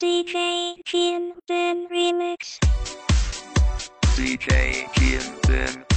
DJ Jim Ben Remix. DJ Jim Ben.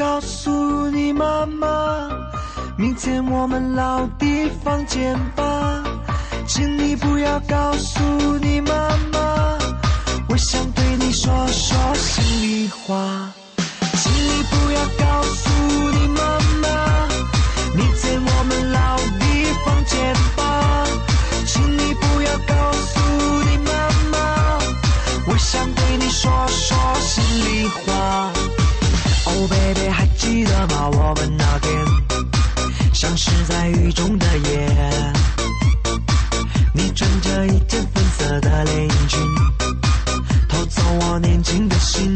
告诉你妈妈明天我们老地方见吧。请你不要告诉你妈妈我想对你说说心里话。请你不要告诉你妈妈明天我们老地方见吧。请你不要告诉你妈妈我想对你说说心里话。Oh baby 记得吗？我们那天像是在雨中的夜。你穿着一件粉色的连衣裙偷走我年轻的心。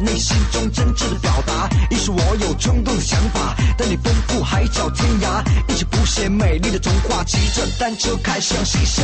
内心中真挚的表达。一是我有冲动的想法，带你奔赴海角天涯，一起谱写美丽的童话，骑着单车开向西夏。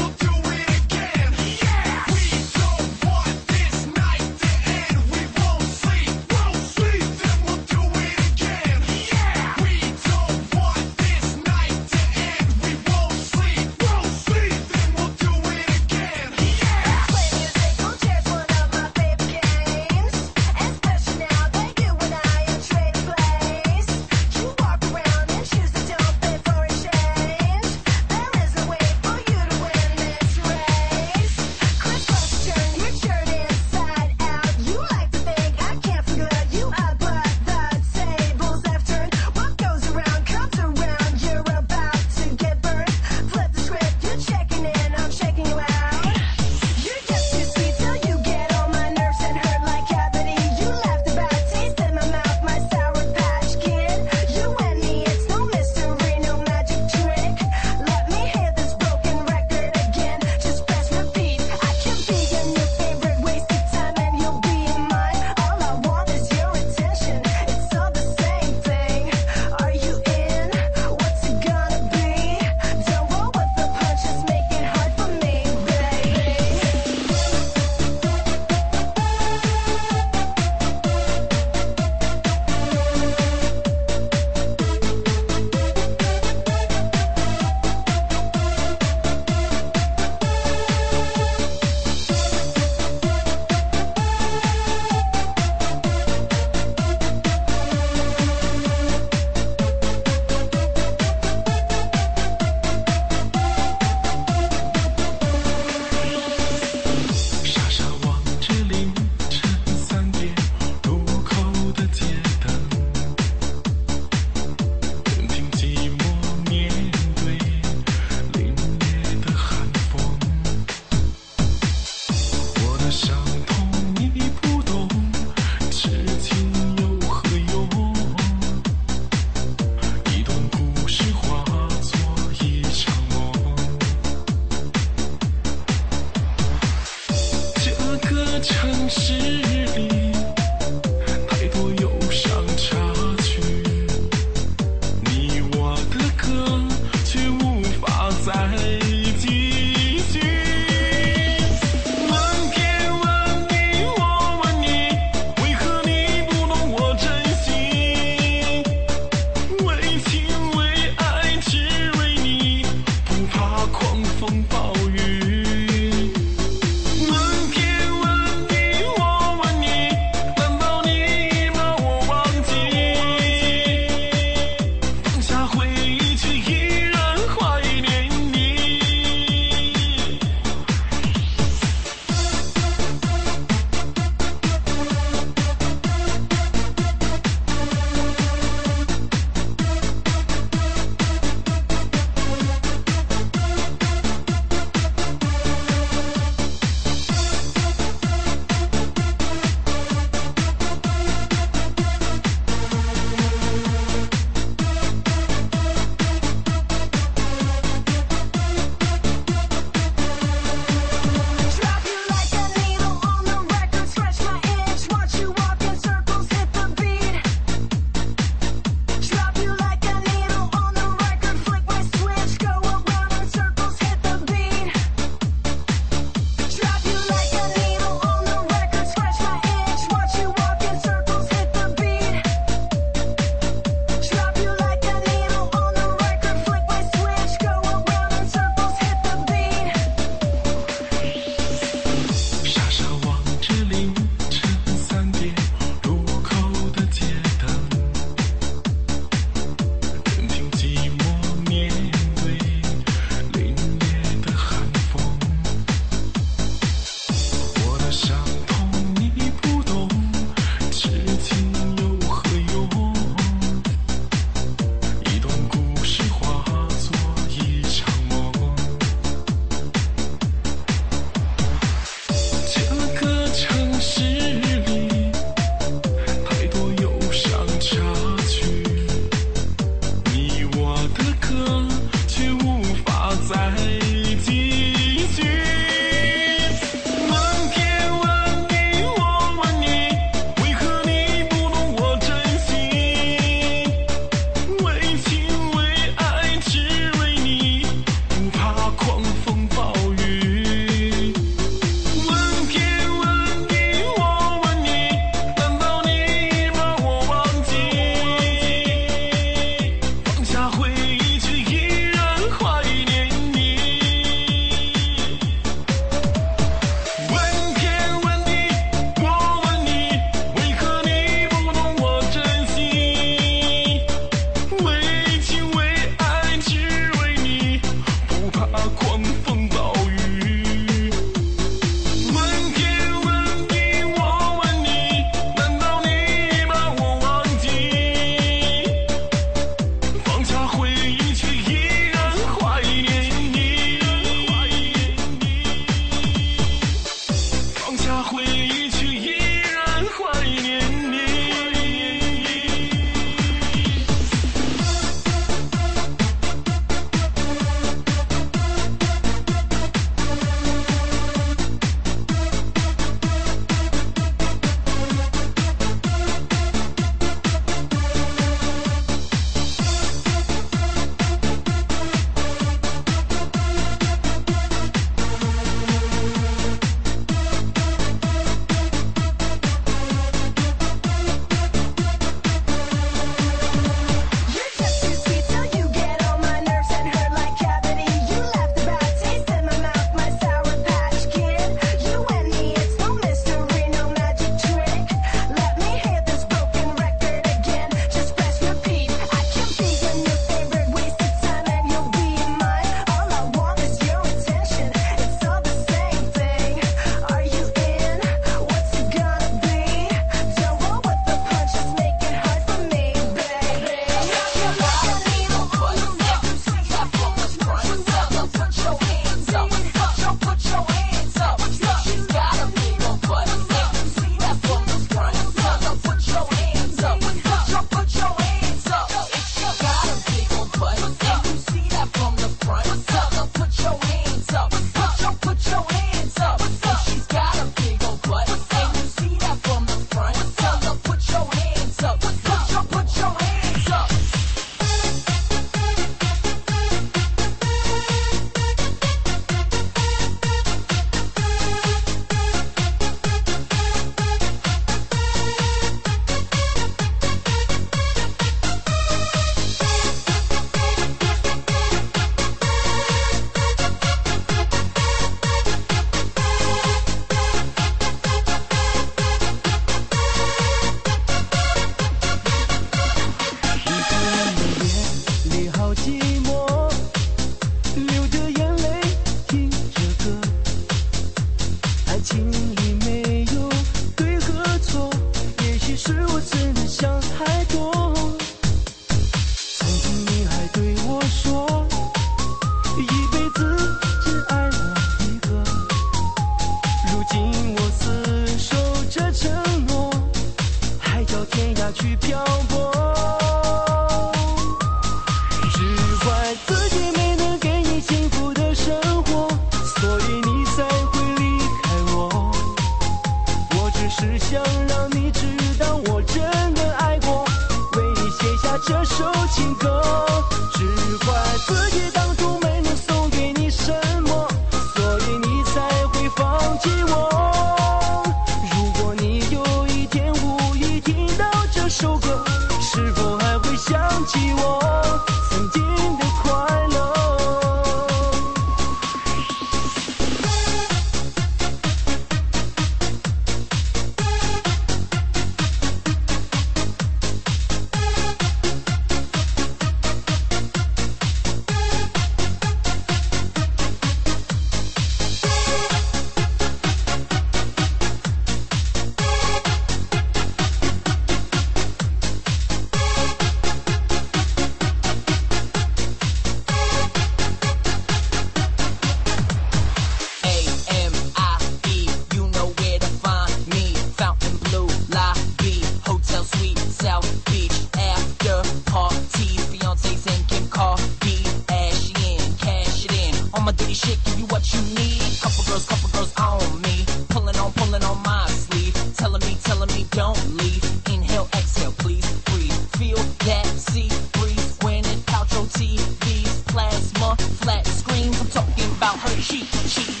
I'ma shit, give you what you need. Couple girls, couple girls on me. Pulling on, pulling on my sleeve. Telling me, telling me don't leave. Inhale, exhale, please breathe. Feel that sea breeze when it out your TV's plasma, flat screens. I'm talking about her cheek, cheek.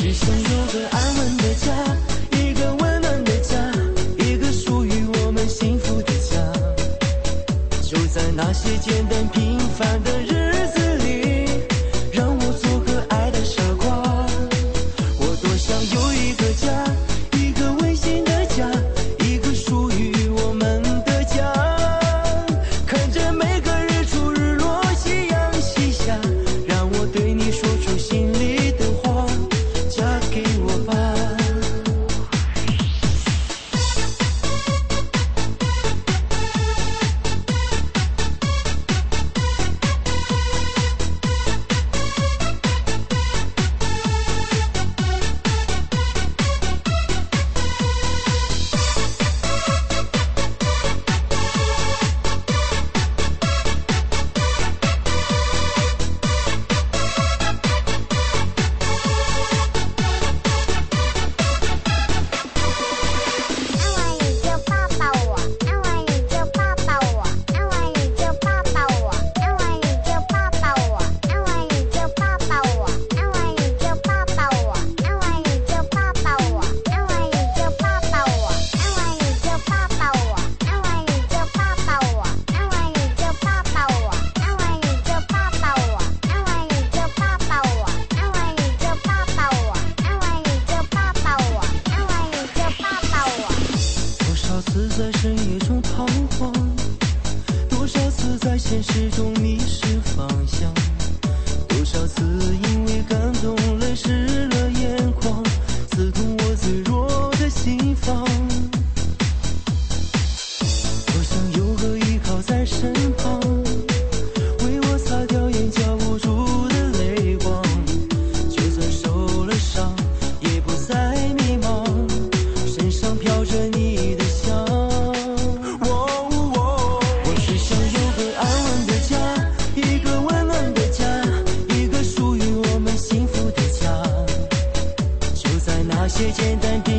只想有个安稳的家一个温暖的家一个属于我们幸福的家。就在那些简单平凡的些简单平